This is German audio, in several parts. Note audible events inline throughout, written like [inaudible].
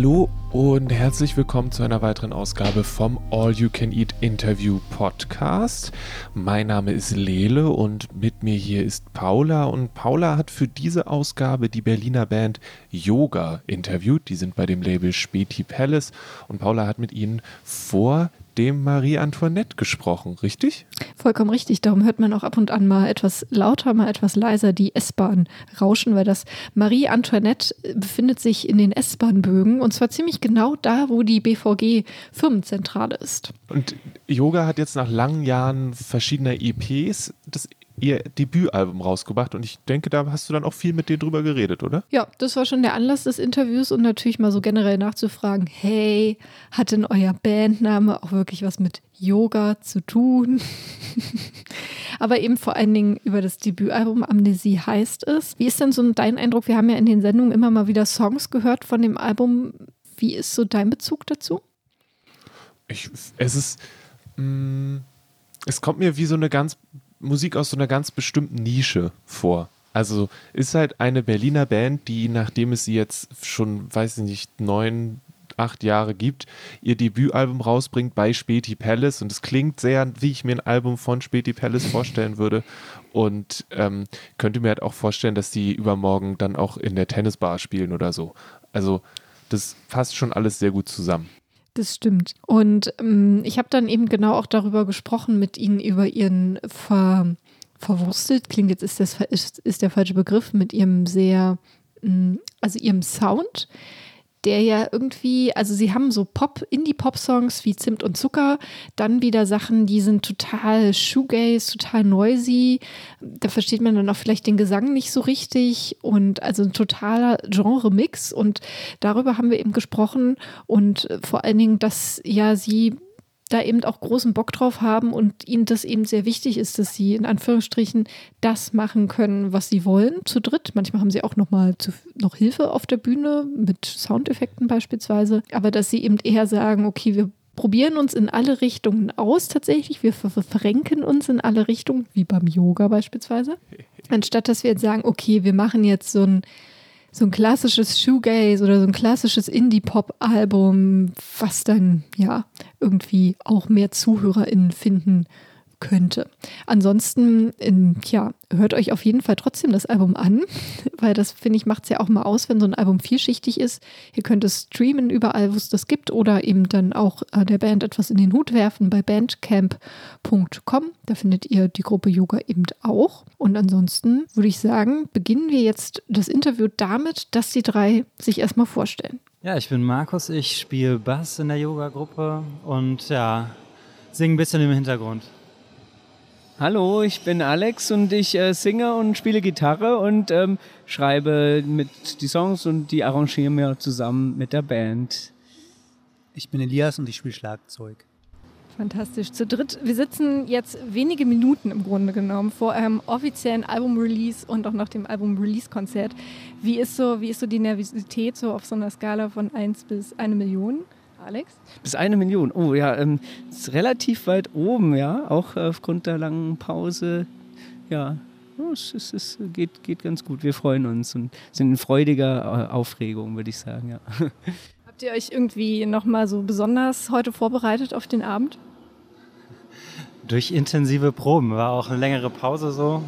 Hallo und herzlich willkommen zu einer weiteren Ausgabe vom All You Can Eat Interview Podcast. Mein Name ist Lele und mit mir hier ist Paula und Paula hat für diese Ausgabe die Berliner Band Yoga interviewt. Die sind bei dem Label Späti Palace und Paula hat mit ihnen vor dem Marie Antoinette gesprochen, richtig? Vollkommen richtig. Darum hört man auch ab und an mal etwas lauter, mal etwas leiser die S-Bahn rauschen, weil das Marie Antoinette befindet sich in den S-Bahn-Bögen und zwar ziemlich genau da, wo die BVG Firmenzentrale ist. Und Yoga hat jetzt nach langen Jahren verschiedener EPs das ihr Debütalbum rausgebracht und ich denke, da hast du dann auch viel mit denen drüber geredet, oder? Ja, das war schon der Anlass des Interviews und natürlich mal so generell nachzufragen, hey, hat denn euer Bandname auch wirklich was mit Yoga zu tun? [laughs] Aber eben vor allen Dingen über das Debütalbum Amnesie heißt es. Wie ist denn so dein Eindruck? Wir haben ja in den Sendungen immer mal wieder Songs gehört von dem Album. Wie ist so dein Bezug dazu? Ich, es ist, mm, es kommt mir wie so eine ganz Musik aus so einer ganz bestimmten Nische vor. Also ist halt eine Berliner Band, die, nachdem es sie jetzt schon, weiß ich nicht, neun, acht Jahre gibt, ihr Debütalbum rausbringt bei Späti Palace und es klingt sehr, wie ich mir ein Album von Späti Palace vorstellen würde und ähm, könnte mir halt auch vorstellen, dass die übermorgen dann auch in der Tennisbar spielen oder so. Also das passt schon alles sehr gut zusammen. Das stimmt. Und ähm, ich habe dann eben genau auch darüber gesprochen mit Ihnen über Ihren ver, verwurstelt, klingt jetzt ist das ist, ist der falsche Begriff, mit Ihrem sehr, mm, also Ihrem Sound der ja irgendwie, also sie haben so Pop, Indie-Pop-Songs wie Zimt und Zucker, dann wieder Sachen, die sind total shoegaze, total noisy. Da versteht man dann auch vielleicht den Gesang nicht so richtig und also ein totaler Genre-Mix und darüber haben wir eben gesprochen und vor allen Dingen, dass ja sie da eben auch großen Bock drauf haben und ihnen das eben sehr wichtig ist, dass sie in Anführungsstrichen das machen können, was sie wollen, zu dritt. Manchmal haben sie auch noch mal zu, noch Hilfe auf der Bühne mit Soundeffekten beispielsweise, aber dass sie eben eher sagen, okay, wir probieren uns in alle Richtungen aus tatsächlich. Wir verrenken uns in alle Richtungen, wie beim Yoga beispielsweise. [laughs] Anstatt dass wir jetzt sagen, okay, wir machen jetzt so ein so ein klassisches Shoegaze oder so ein klassisches Indie-Pop-Album, was dann ja irgendwie auch mehr ZuhörerInnen finden könnte. Ansonsten, in, ja, hört euch auf jeden Fall trotzdem das Album an, [laughs] weil das, finde ich, macht es ja auch mal aus, wenn so ein Album vielschichtig ist. Ihr könnt es streamen überall, wo es das gibt oder eben dann auch äh, der Band etwas in den Hut werfen bei bandcamp.com. Da findet ihr die Gruppe Yoga eben auch. Und ansonsten würde ich sagen, beginnen wir jetzt das Interview damit, dass die drei sich erstmal vorstellen. Ja, ich bin Markus, ich spiele Bass in der Yoga-Gruppe und ja, singe ein bisschen im Hintergrund. Hallo, ich bin Alex und ich äh, singe und spiele Gitarre und ähm, schreibe mit die Songs und die arrangieren wir zusammen mit der Band. Ich bin Elias und ich spiele Schlagzeug. Fantastisch. Zu dritt. Wir sitzen jetzt wenige Minuten im Grunde genommen vor einem offiziellen Album-Release und auch nach dem Album-Release-Konzert. Wie ist so, wie ist so die Nervosität so auf so einer Skala von 1 bis 1 Million? Alex? Bis eine Million. Oh ja, ähm, ist relativ weit oben, ja, auch aufgrund der langen Pause. Ja, oh, es, es, es geht, geht ganz gut. Wir freuen uns und sind in freudiger äh, Aufregung, würde ich sagen, ja. [laughs] Habt ihr euch irgendwie nochmal so besonders heute vorbereitet auf den Abend? Durch intensive Proben war auch eine längere Pause so.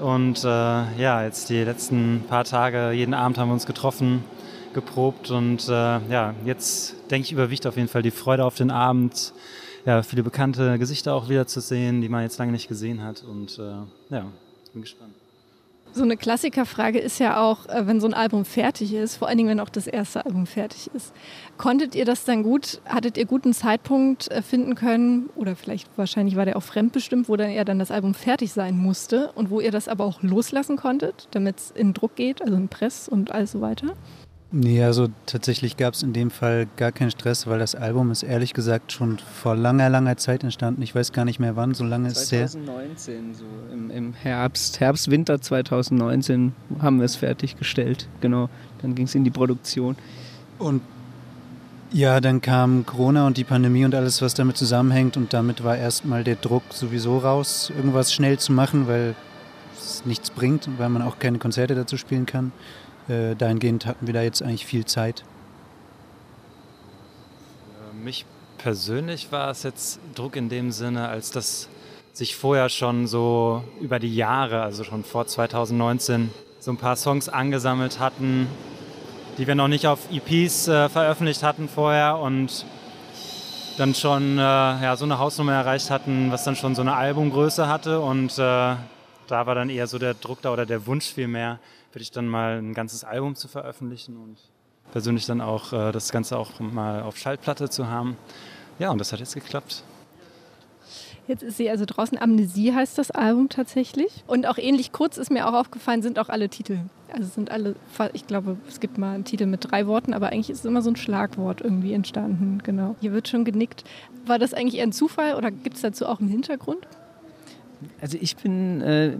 Und äh, ja, jetzt die letzten paar Tage, jeden Abend haben wir uns getroffen geprobt und äh, ja, jetzt denke ich, überwiegt auf jeden Fall die Freude auf den Abend, ja, viele bekannte Gesichter auch wieder zu sehen, die man jetzt lange nicht gesehen hat und äh, ja, bin gespannt. So eine Klassikerfrage ist ja auch, äh, wenn so ein Album fertig ist, vor allen Dingen, wenn auch das erste Album fertig ist. Konntet ihr das dann gut, hattet ihr guten Zeitpunkt äh, finden können oder vielleicht wahrscheinlich war der auch fremdbestimmt, wo dann eher dann das Album fertig sein musste und wo ihr das aber auch loslassen konntet, damit es in Druck geht, also in Press und alles so weiter? Nee, also tatsächlich gab es in dem Fall gar keinen Stress, weil das Album ist ehrlich gesagt schon vor langer, langer Zeit entstanden. Ich weiß gar nicht mehr wann, so lange ist es her. 2019, so im, im, Herbst, Herbst, Winter 2019 haben wir es fertiggestellt. Genau, dann ging es in die Produktion. Und ja, dann kam Corona und die Pandemie und alles, was damit zusammenhängt. Und damit war erstmal der Druck sowieso raus, irgendwas schnell zu machen, weil es nichts bringt und weil man auch keine Konzerte dazu spielen kann. Äh, dahingehend hatten wir da jetzt eigentlich viel Zeit. mich persönlich war es jetzt Druck in dem Sinne, als dass sich vorher schon so über die Jahre, also schon vor 2019, so ein paar Songs angesammelt hatten, die wir noch nicht auf EPs äh, veröffentlicht hatten vorher und dann schon äh, ja, so eine Hausnummer erreicht hatten, was dann schon so eine Albumgröße hatte. Und äh, da war dann eher so der Druck da oder der Wunsch vielmehr, wirklich dann mal ein ganzes Album zu veröffentlichen und persönlich dann auch äh, das Ganze auch mal auf Schallplatte zu haben. Ja, und das hat jetzt geklappt. Jetzt ist sie also draußen. Amnesie heißt das Album tatsächlich. Und auch ähnlich kurz ist mir auch aufgefallen, sind auch alle Titel. Also sind alle, ich glaube, es gibt mal einen Titel mit drei Worten, aber eigentlich ist es immer so ein Schlagwort irgendwie entstanden. Genau. Hier wird schon genickt. War das eigentlich eher ein Zufall oder gibt es dazu auch einen Hintergrund? Also ich bin, äh,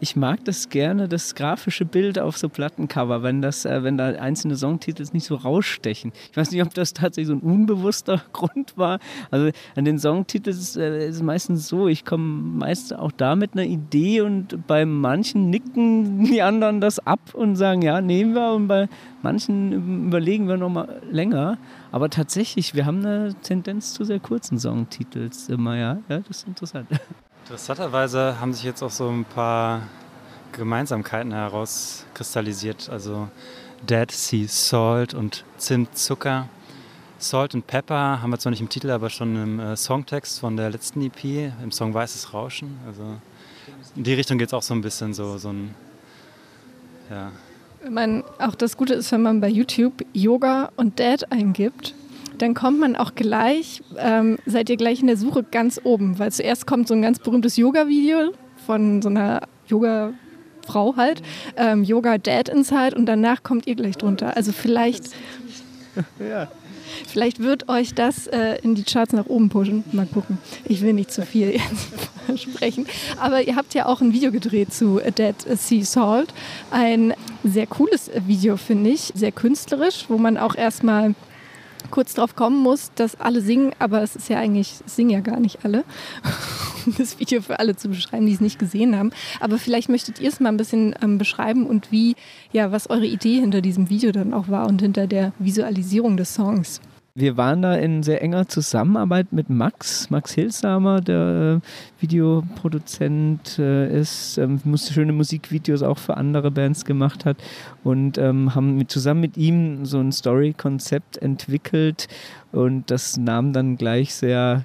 ich mag das gerne, das grafische Bild auf so Plattencover, wenn das, äh, wenn da einzelne Songtitel nicht so rausstechen. Ich weiß nicht, ob das tatsächlich so ein unbewusster [laughs] Grund war. Also an den Songtiteln ist, äh, ist es meistens so, ich komme meist auch da mit einer Idee und bei manchen nicken die anderen das ab und sagen, ja, nehmen wir und bei manchen überlegen wir nochmal länger. Aber tatsächlich, wir haben eine Tendenz zu sehr kurzen Songtitels immer, ja. Ja, das ist interessant. [laughs] Interessanterweise haben sich jetzt auch so ein paar Gemeinsamkeiten herauskristallisiert. Also Dead Sea Salt und Zimtzucker. Salt and Pepper haben wir zwar nicht im Titel, aber schon im äh, Songtext von der letzten EP, im Song Weißes Rauschen. Also in die Richtung geht es auch so ein bisschen so, so ein, ja. Man, auch das Gute ist, wenn man bei YouTube Yoga und Dad eingibt, dann kommt man auch gleich, ähm, seid ihr gleich in der Suche ganz oben, weil zuerst kommt so ein ganz berühmtes Yoga-Video von so einer Yoga- Frau halt, ähm, Yoga Dad Inside und danach kommt ihr gleich drunter. Also vielleicht, ja. vielleicht wird euch das äh, in die Charts nach oben pushen. Mal gucken. Ich will nicht zu viel jetzt [laughs] versprechen. Aber ihr habt ja auch ein Video gedreht zu Dead Sea Salt. Ein sehr cooles Video, finde ich. Sehr künstlerisch, wo man auch erstmal kurz drauf kommen muss, dass alle singen, aber es ist ja eigentlich, es singen ja gar nicht alle, [laughs] um das Video für alle zu beschreiben, die es nicht gesehen haben. Aber vielleicht möchtet ihr es mal ein bisschen ähm, beschreiben und wie, ja, was eure Idee hinter diesem Video dann auch war und hinter der Visualisierung des Songs. Wir waren da in sehr enger Zusammenarbeit mit Max, Max Hilsamer, der äh, Videoproduzent äh, ist, ähm, schöne Musikvideos auch für andere Bands gemacht hat und ähm, haben zusammen mit ihm so ein Story-Konzept entwickelt und das nahm dann gleich sehr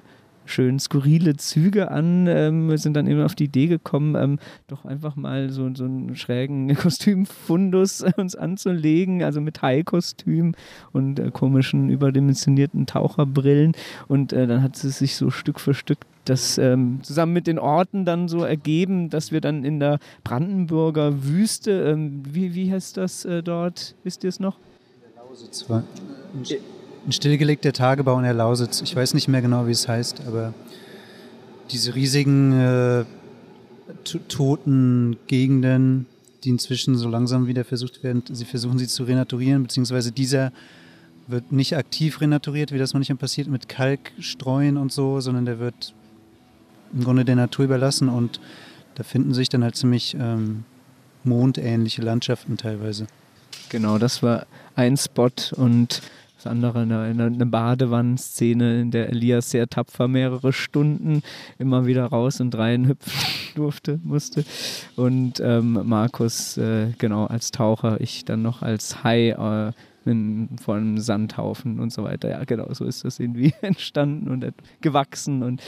schön skurrile Züge an. Ähm, wir sind dann eben auf die Idee gekommen, ähm, doch einfach mal so, so einen schrägen [laughs] Kostümfundus uns anzulegen, also mit High-Kostüm und äh, komischen überdimensionierten Taucherbrillen. Und äh, dann hat es sich so Stück für Stück das ähm, zusammen mit den Orten dann so ergeben, dass wir dann in der Brandenburger Wüste, ähm, wie, wie heißt das äh, dort? Wisst ihr es noch? Der Lausitz war. Ein stillgelegter Tagebau in der Lausitz. Ich weiß nicht mehr genau, wie es heißt, aber diese riesigen äh, toten Gegenden, die inzwischen so langsam wieder versucht werden, sie versuchen sie zu renaturieren, beziehungsweise dieser wird nicht aktiv renaturiert, wie das manchmal passiert, mit Kalkstreuen und so, sondern der wird im Grunde der Natur überlassen und da finden sich dann halt ziemlich ähm, mondähnliche Landschaften teilweise. Genau, das war ein Spot und das andere eine, eine Badewannenszene, in der Elias sehr tapfer mehrere Stunden immer wieder raus und rein [laughs] hüpfen durfte, musste. Und ähm, Markus, äh, genau, als Taucher, ich dann noch als Hai äh, in, einem Sandhaufen und so weiter. Ja, genau, so ist das irgendwie [laughs] entstanden und gewachsen und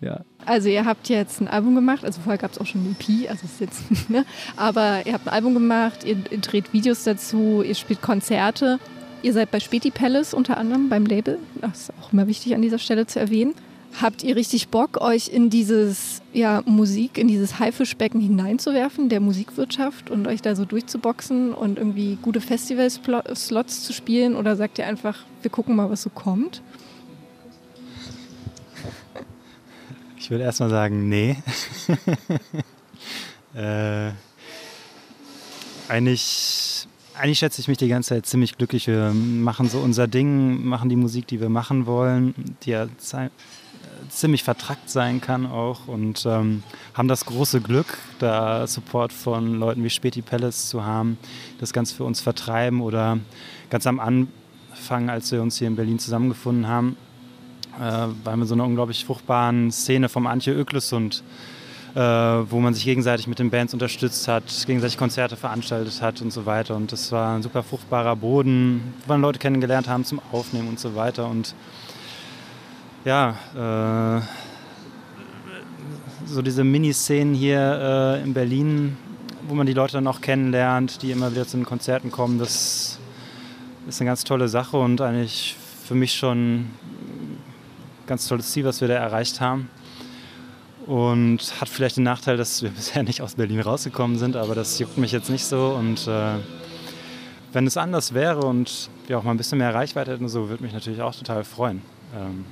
ja. Also ihr habt jetzt ein Album gemacht, also vorher gab es auch schon ein EP, also ist jetzt, [laughs] ne? aber ihr habt ein Album gemacht, ihr, ihr dreht Videos dazu, ihr spielt Konzerte Ihr seid bei Späti Palace unter anderem beim Label. Das ist auch immer wichtig an dieser Stelle zu erwähnen. Habt ihr richtig Bock, euch in dieses ja, Musik, in dieses Haifischbecken hineinzuwerfen, der Musikwirtschaft und euch da so durchzuboxen und irgendwie gute Festival-Slots zu spielen? Oder sagt ihr einfach, wir gucken mal, was so kommt? Ich würde erstmal sagen, nee. [laughs] äh, eigentlich eigentlich schätze ich mich die ganze Zeit ziemlich glücklich. Wir machen so unser Ding, machen die Musik, die wir machen wollen, die ja ziemlich vertrackt sein kann auch und ähm, haben das große Glück, da Support von Leuten wie Späti Palace zu haben, das Ganze für uns vertreiben oder ganz am Anfang, als wir uns hier in Berlin zusammengefunden haben, äh, weil wir so eine unglaublich fruchtbaren Szene vom Antje Öklesund, äh, wo man sich gegenseitig mit den Bands unterstützt hat, gegenseitig Konzerte veranstaltet hat und so weiter. Und das war ein super fruchtbarer Boden, wo man Leute kennengelernt haben zum Aufnehmen und so weiter. Und ja, äh, so diese Miniszenen hier äh, in Berlin, wo man die Leute dann auch kennenlernt, die immer wieder zu den Konzerten kommen, das ist eine ganz tolle Sache und eigentlich für mich schon ein ganz tolles Ziel, was wir da erreicht haben. Und hat vielleicht den Nachteil, dass wir [laughs] bisher nicht aus Berlin rausgekommen sind, aber das juckt mich jetzt nicht so. Und äh, wenn es anders wäre und wir auch mal ein bisschen mehr Reichweite hätten, so würde mich natürlich auch total freuen. Ähm,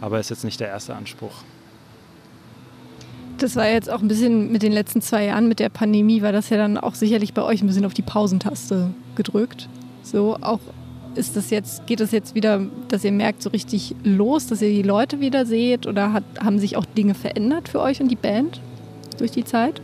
aber ist jetzt nicht der erste Anspruch. Das war jetzt auch ein bisschen mit den letzten zwei Jahren mit der Pandemie, war das ja dann auch sicherlich bei euch ein bisschen auf die Pausentaste gedrückt. So, auch ist das jetzt, geht das jetzt wieder, dass ihr merkt, so richtig los, dass ihr die Leute wieder seht oder hat, haben sich auch Dinge verändert für euch und die Band durch die Zeit?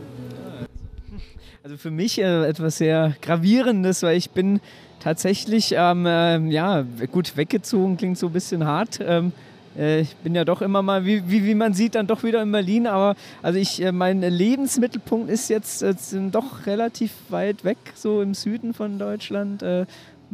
Also für mich äh, etwas sehr Gravierendes, weil ich bin tatsächlich, ähm, äh, ja, gut, weggezogen klingt so ein bisschen hart. Ähm, äh, ich bin ja doch immer mal, wie, wie, wie, man sieht, dann doch wieder in Berlin. Aber also ich, äh, mein Lebensmittelpunkt ist jetzt äh, doch relativ weit weg, so im Süden von Deutschland.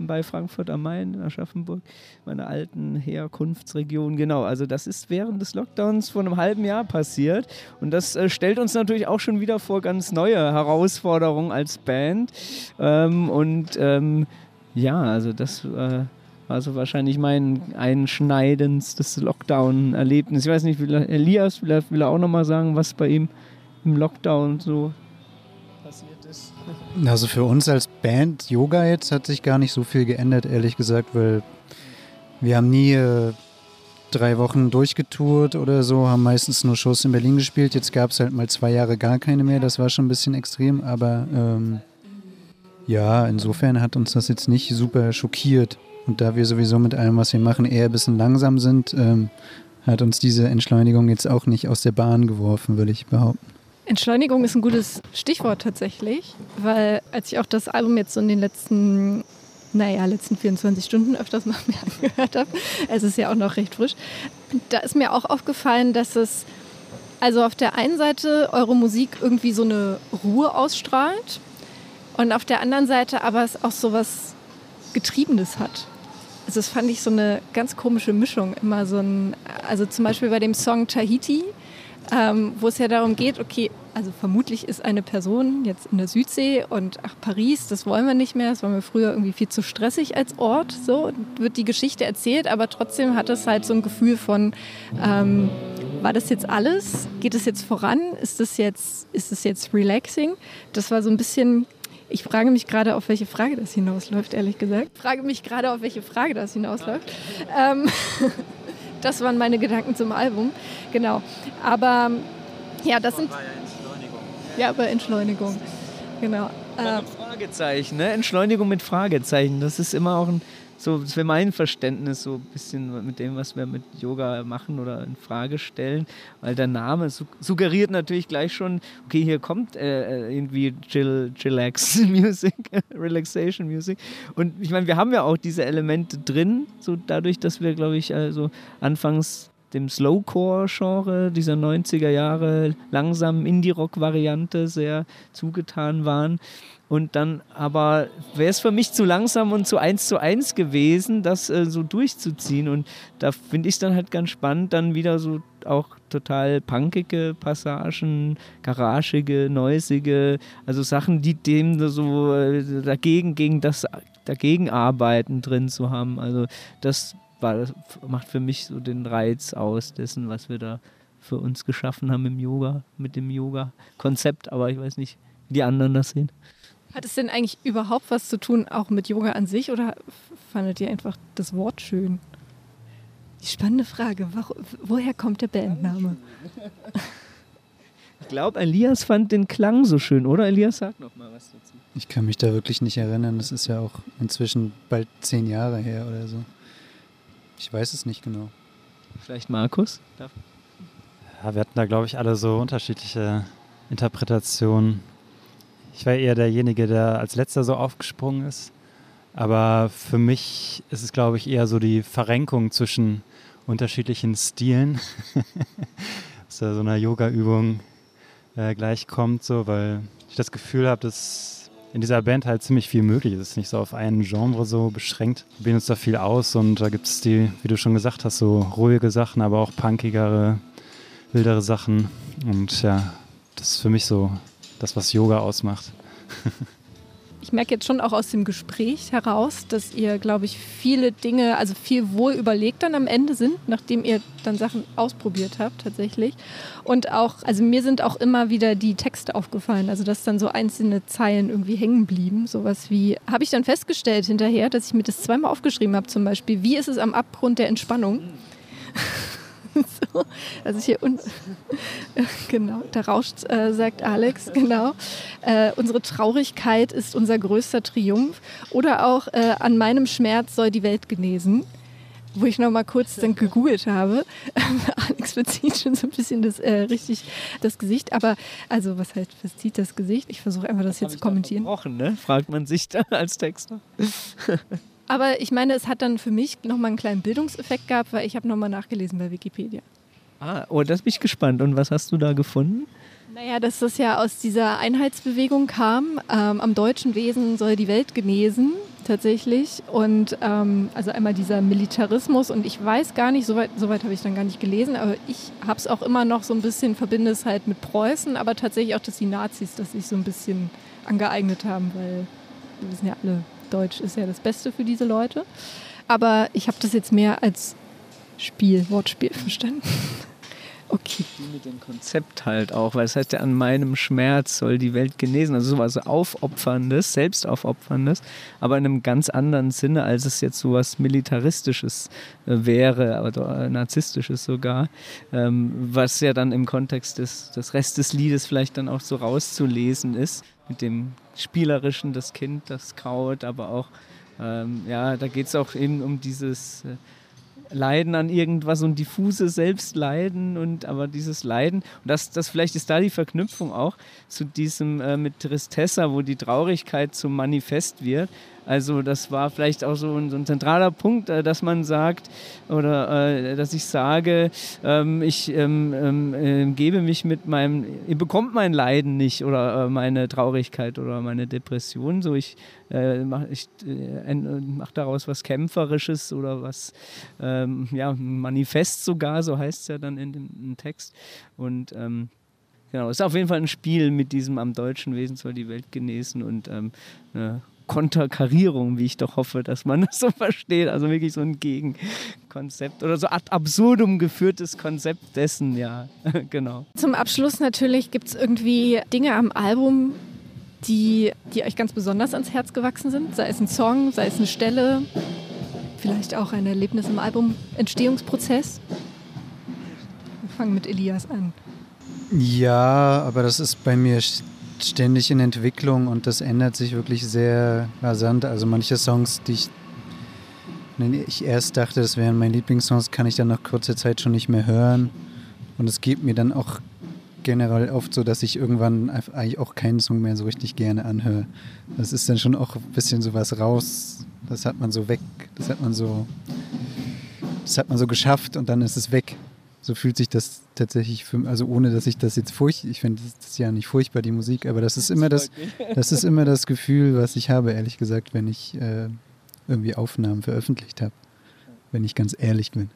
Bei Frankfurt am Main, in Aschaffenburg, meiner alten Herkunftsregion. Genau, also das ist während des Lockdowns vor einem halben Jahr passiert. Und das äh, stellt uns natürlich auch schon wieder vor ganz neue Herausforderungen als Band. Ähm, und ähm, ja, also das äh, war so wahrscheinlich mein einschneidendstes Lockdown-Erlebnis. Ich weiß nicht, will Elias er, will er auch nochmal sagen, was bei ihm im Lockdown so also für uns als Band Yoga jetzt hat sich gar nicht so viel geändert, ehrlich gesagt, weil wir haben nie äh, drei Wochen durchgetourt oder so, haben meistens nur Shows in Berlin gespielt. Jetzt gab es halt mal zwei Jahre gar keine mehr, das war schon ein bisschen extrem, aber ähm, ja, insofern hat uns das jetzt nicht super schockiert. Und da wir sowieso mit allem, was wir machen, eher ein bisschen langsam sind, ähm, hat uns diese Entschleunigung jetzt auch nicht aus der Bahn geworfen, würde ich behaupten. Entschleunigung ist ein gutes Stichwort tatsächlich, weil als ich auch das Album jetzt so in den letzten, naja, letzten 24 Stunden öfters mal [laughs] mir angehört habe, es ist ja auch noch recht frisch, da ist mir auch aufgefallen, dass es also auf der einen Seite eure Musik irgendwie so eine Ruhe ausstrahlt und auf der anderen Seite aber es auch so was Getriebenes hat. Also das fand ich so eine ganz komische Mischung. Immer so ein, also zum Beispiel bei dem Song Tahiti, ähm, wo es ja darum geht, okay, also vermutlich ist eine Person jetzt in der Südsee und ach, Paris, das wollen wir nicht mehr, das war mir früher irgendwie viel zu stressig als Ort, so wird die Geschichte erzählt, aber trotzdem hat es halt so ein Gefühl von, ähm, war das jetzt alles? Geht es jetzt voran? Ist das jetzt, ist das jetzt relaxing? Das war so ein bisschen ich frage mich gerade, auf welche Frage das hinausläuft, ehrlich gesagt. Ich frage mich gerade, auf welche Frage das hinausläuft. Ähm, [laughs] das waren meine Gedanken zum Album. Genau. Aber ja, das sind. Ja, bei Entschleunigung. Genau. Äh, Fragezeichen, ne? Entschleunigung mit Fragezeichen. Das ist immer auch ein so, wäre mein Verständnis, so ein bisschen mit dem, was wir mit Yoga machen oder in Frage stellen. Weil der Name suggeriert natürlich gleich schon, okay, hier kommt äh, äh irgendwie Chill, Chillax [laughs] Music, [laughs] Relaxation Music. Und ich meine, wir haben ja auch diese Elemente drin, so dadurch, dass wir, glaube ich, also anfangs dem Slowcore-Genre dieser 90er Jahre langsam Indie-Rock-Variante sehr zugetan waren. Und dann aber wäre es für mich zu langsam und zu eins zu eins gewesen, das äh, so durchzuziehen. Und da finde ich es dann halt ganz spannend, dann wieder so auch total punkige Passagen, garagige, neusige, also Sachen, die dem so äh, dagegen, gegen das dagegen arbeiten drin zu haben. Also das, war, das macht für mich so den Reiz aus dessen, was wir da für uns geschaffen haben im Yoga, mit dem Yoga-Konzept. Aber ich weiß nicht, wie die anderen das sehen. Hat es denn eigentlich überhaupt was zu tun, auch mit Yoga an sich, oder fandet ihr einfach das Wort schön? Die spannende Frage, wo, woher kommt der Bandname? Ich glaube, Elias fand den Klang so schön, oder? Elias, sag noch mal was dazu. Ich kann mich da wirklich nicht erinnern. Das ist ja auch inzwischen bald zehn Jahre her oder so. Ich weiß es nicht genau. Vielleicht Markus? Ja, wir hatten da, glaube ich, alle so unterschiedliche Interpretationen. Ich war eher derjenige, der als letzter so aufgesprungen ist. Aber für mich ist es, glaube ich, eher so die Verrenkung zwischen unterschiedlichen Stilen [laughs] aus so einer Yoga-Übung äh, gleich kommt, so, weil ich das Gefühl habe, dass in dieser Band halt ziemlich viel möglich. Es ist nicht so auf einen Genre so beschränkt. Wir probieren uns da viel aus und da gibt es die, wie du schon gesagt hast, so ruhige Sachen, aber auch punkigere, wildere Sachen. Und ja, das ist für mich so das, was Yoga ausmacht. [laughs] Ich merke jetzt schon auch aus dem Gespräch heraus, dass ihr, glaube ich, viele Dinge, also viel wohl überlegt dann am Ende sind, nachdem ihr dann Sachen ausprobiert habt tatsächlich. Und auch, also mir sind auch immer wieder die Texte aufgefallen, also dass dann so einzelne Zeilen irgendwie hängen blieben. Sowas wie, habe ich dann festgestellt hinterher, dass ich mir das zweimal aufgeschrieben habe, zum Beispiel, wie ist es am Abgrund der Entspannung? [laughs] so, also hier unten, genau, da rauscht, äh, sagt Alex, genau. Äh, unsere Traurigkeit ist unser größter Triumph. Oder auch äh, an meinem Schmerz soll die Welt genesen. Wo ich noch mal kurz dann gegoogelt habe. [laughs] Alex verzieht schon so ein bisschen das, äh, richtig das Gesicht. Aber, also, was heißt verzieht das Gesicht? Ich versuche einfach das, das jetzt zu kommentieren. Ne? Fragt man sich da als Texter. Aber ich meine, es hat dann für mich nochmal einen kleinen Bildungseffekt gehabt, weil ich habe nochmal nachgelesen bei Wikipedia. Ah, oh, das bin ich gespannt. Und was hast du da gefunden? Naja, dass das ja aus dieser Einheitsbewegung kam. Ähm, am deutschen Wesen soll die Welt genesen, tatsächlich. Und ähm, also einmal dieser Militarismus. Und ich weiß gar nicht, soweit so habe ich dann gar nicht gelesen, aber ich habe es auch immer noch so ein bisschen, verbinde es halt mit Preußen, aber tatsächlich auch, dass die Nazis das sich so ein bisschen angeeignet haben, weil wir wissen ja alle, Deutsch ist ja das Beste für diese Leute. Aber ich habe das jetzt mehr als Spiel, Wortspiel verstanden. [laughs] Okay. Mit dem Konzept halt auch, weil es heißt ja, an meinem Schmerz soll die Welt genesen. Also sowas Aufopferndes, Selbstaufopferndes, aber in einem ganz anderen Sinne, als es jetzt sowas Militaristisches äh, wäre, oder äh, Narzisstisches sogar, ähm, was ja dann im Kontext des, des Rest des Liedes vielleicht dann auch so rauszulesen ist, mit dem Spielerischen, das Kind, das kaut, aber auch, ähm, ja, da geht es auch eben um dieses... Leiden an irgendwas und diffuse Selbstleiden und aber dieses Leiden und das, das vielleicht ist da die Verknüpfung auch zu diesem äh, mit Tristessa, wo die Traurigkeit zum Manifest wird. Also das war vielleicht auch so ein, so ein zentraler Punkt, äh, dass man sagt oder äh, dass ich sage, ähm, ich ähm, ähm, äh, gebe mich mit meinem, ihr bekommt mein Leiden nicht oder meine Traurigkeit oder meine Depression. So ich mache mach daraus was Kämpferisches oder was ja Manifest sogar, so heißt es ja dann in dem Text und Genau, es ist auf jeden Fall ein Spiel mit diesem am deutschen Wesen soll die Welt genesen und ähm, eine Konterkarierung, wie ich doch hoffe, dass man [laughs] das so versteht. Also wirklich so ein Gegenkonzept oder so ad absurdum geführtes Konzept dessen, ja, [laughs] genau. Zum Abschluss natürlich gibt es irgendwie Dinge am Album, die, die euch ganz besonders ans Herz gewachsen sind. Sei es ein Song, sei es eine Stelle, vielleicht auch ein Erlebnis im Album-Entstehungsprozess. Wir fangen mit Elias an. Ja, aber das ist bei mir ständig in Entwicklung und das ändert sich wirklich sehr rasant. Also manche Songs, die ich, ich erst dachte, das wären meine Lieblingssongs, kann ich dann nach kurzer Zeit schon nicht mehr hören. Und es geht mir dann auch generell oft so, dass ich irgendwann eigentlich auch keinen Song mehr so richtig gerne anhöre. Das ist dann schon auch ein bisschen so was raus. Das hat man so weg, das hat man so, das hat man so geschafft und dann ist es weg. So fühlt sich das tatsächlich für, also ohne dass ich das jetzt furcht, ich finde das ist ja nicht furchtbar die Musik, aber das ist immer das, das ist immer das Gefühl, was ich habe, ehrlich gesagt, wenn ich äh, irgendwie Aufnahmen veröffentlicht habe, wenn ich ganz ehrlich bin.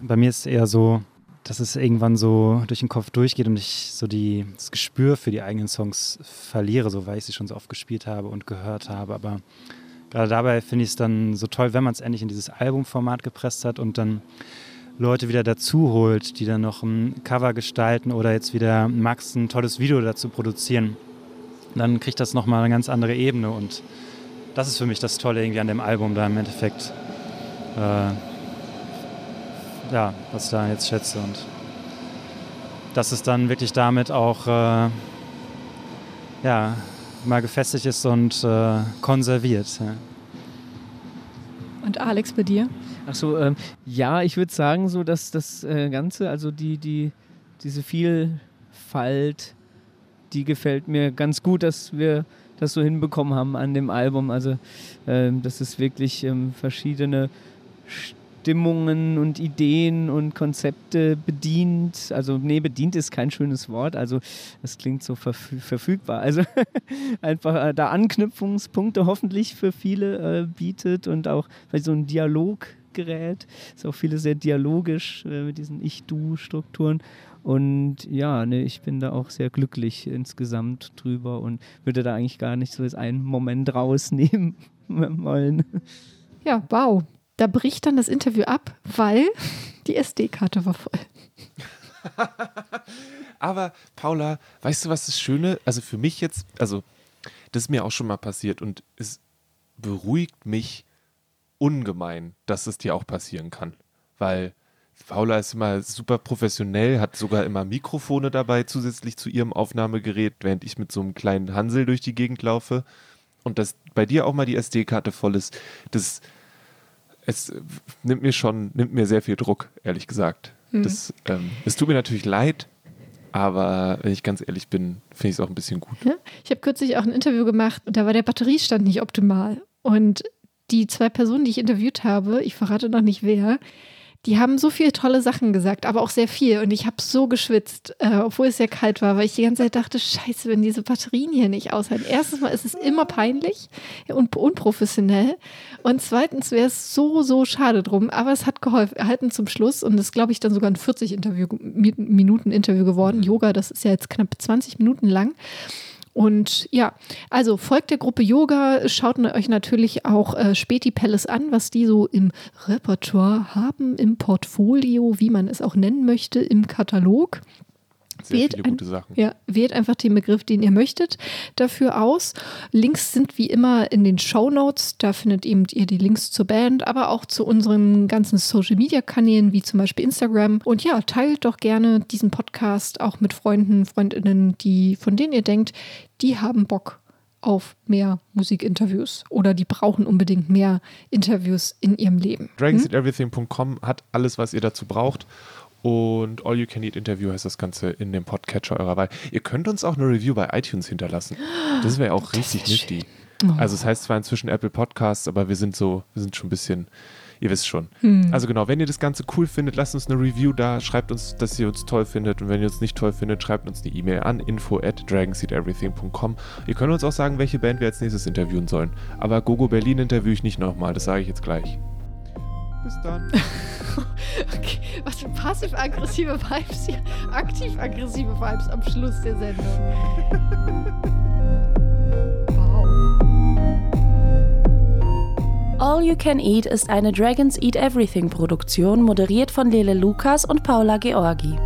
Bei mir ist es eher so, dass es irgendwann so durch den Kopf durchgeht und ich so die, das Gespür für die eigenen Songs verliere, so weil ich sie schon so oft gespielt habe und gehört habe. Aber gerade dabei finde ich es dann so toll, wenn man es endlich in dieses Albumformat gepresst hat und dann Leute wieder dazu holt, die dann noch ein Cover gestalten oder jetzt wieder Max ein tolles Video dazu produzieren, dann kriegt das nochmal eine ganz andere Ebene und das ist für mich das Tolle irgendwie an dem Album da im Endeffekt. Äh, ja, was ich da jetzt schätze und dass es dann wirklich damit auch äh, ja, mal gefestigt ist und äh, konserviert. Ja. Alex, bei dir? Achso, ähm, ja, ich würde sagen, so dass das äh, Ganze, also die, die, diese Vielfalt, die gefällt mir ganz gut, dass wir das so hinbekommen haben an dem Album. Also, ähm, dass es wirklich ähm, verschiedene Stimmungen und Ideen und Konzepte bedient. Also, nee, bedient ist kein schönes Wort. Also, das klingt so verfü verfügbar. Also, [laughs] einfach äh, da Anknüpfungspunkte hoffentlich für viele äh, bietet und auch bei so ein Dialoggerät. Ist auch viele sehr dialogisch äh, mit diesen Ich-Du-Strukturen. Und ja, ne, ich bin da auch sehr glücklich insgesamt drüber und würde da eigentlich gar nicht so als einen Moment rausnehmen [laughs] wollen. Ja, wow. Da bricht dann das Interview ab, weil die SD-Karte war voll. [laughs] Aber Paula, weißt du, was das Schöne, also für mich jetzt, also das ist mir auch schon mal passiert und es beruhigt mich ungemein, dass es dir auch passieren kann. Weil Paula ist immer super professionell, hat sogar immer Mikrofone dabei zusätzlich zu ihrem Aufnahmegerät, während ich mit so einem kleinen Hansel durch die Gegend laufe. Und dass bei dir auch mal die SD-Karte voll ist, das es nimmt mir schon, nimmt mir sehr viel Druck, ehrlich gesagt. Mhm. Das, ähm, es tut mir natürlich leid, aber wenn ich ganz ehrlich bin, finde ich es auch ein bisschen gut. Ja? Ich habe kürzlich auch ein Interview gemacht und da war der Batteriestand nicht optimal. Und die zwei Personen, die ich interviewt habe, ich verrate noch nicht wer, die haben so viele tolle Sachen gesagt, aber auch sehr viel. Und ich habe so geschwitzt, äh, obwohl es sehr kalt war, weil ich die ganze Zeit dachte, scheiße, wenn diese Batterien hier nicht aushalten. Erstens mal ist es immer peinlich und unprofessionell. Und zweitens wäre es so, so schade drum. Aber es hat geholfen, erhalten zum Schluss. Und das ist, glaube ich, dann sogar ein 40 Interview, Minuten Interview geworden. Yoga, das ist ja jetzt knapp 20 Minuten lang. Und ja, also folgt der Gruppe Yoga, schaut euch natürlich auch äh, Späti Palace an, was die so im Repertoire haben, im Portfolio, wie man es auch nennen möchte, im Katalog. Sehr wählt viele gute Sachen. Ja, wählt einfach den Begriff, den ihr möchtet, dafür aus. Links sind wie immer in den Show Notes. Da findet eben ihr die Links zur Band, aber auch zu unseren ganzen Social Media Kanälen, wie zum Beispiel Instagram. Und ja, teilt doch gerne diesen Podcast auch mit Freunden, Freundinnen, die, von denen ihr denkt, die haben Bock auf mehr Musikinterviews oder die brauchen unbedingt mehr Interviews in ihrem Leben. Dragonseateverything.com hm? hat alles, was ihr dazu braucht. Und All You Can Eat Interview heißt das Ganze in dem Podcatcher eurer Wahl. Ihr könnt uns auch eine Review bei iTunes hinterlassen. Das wäre auch [gasps] richtig nifty. Oh. Also es heißt zwar inzwischen Apple Podcasts, aber wir sind so, wir sind schon ein bisschen, ihr wisst schon. Hm. Also genau, wenn ihr das Ganze cool findet, lasst uns eine Review da, schreibt uns, dass ihr uns toll findet und wenn ihr uns nicht toll findet, schreibt uns eine E-Mail an info at dragonseedeverything.com. Ihr könnt uns auch sagen, welche Band wir als nächstes interviewen sollen. Aber Gogo Berlin interviewe ich nicht nochmal, das sage ich jetzt gleich. Bis dann. [laughs] okay, was für passiv-aggressive Vibes hier. Aktiv-aggressive Vibes am Schluss der Sendung. All You Can Eat ist eine Dragons Eat Everything Produktion, moderiert von Lele Lukas und Paula Georgi.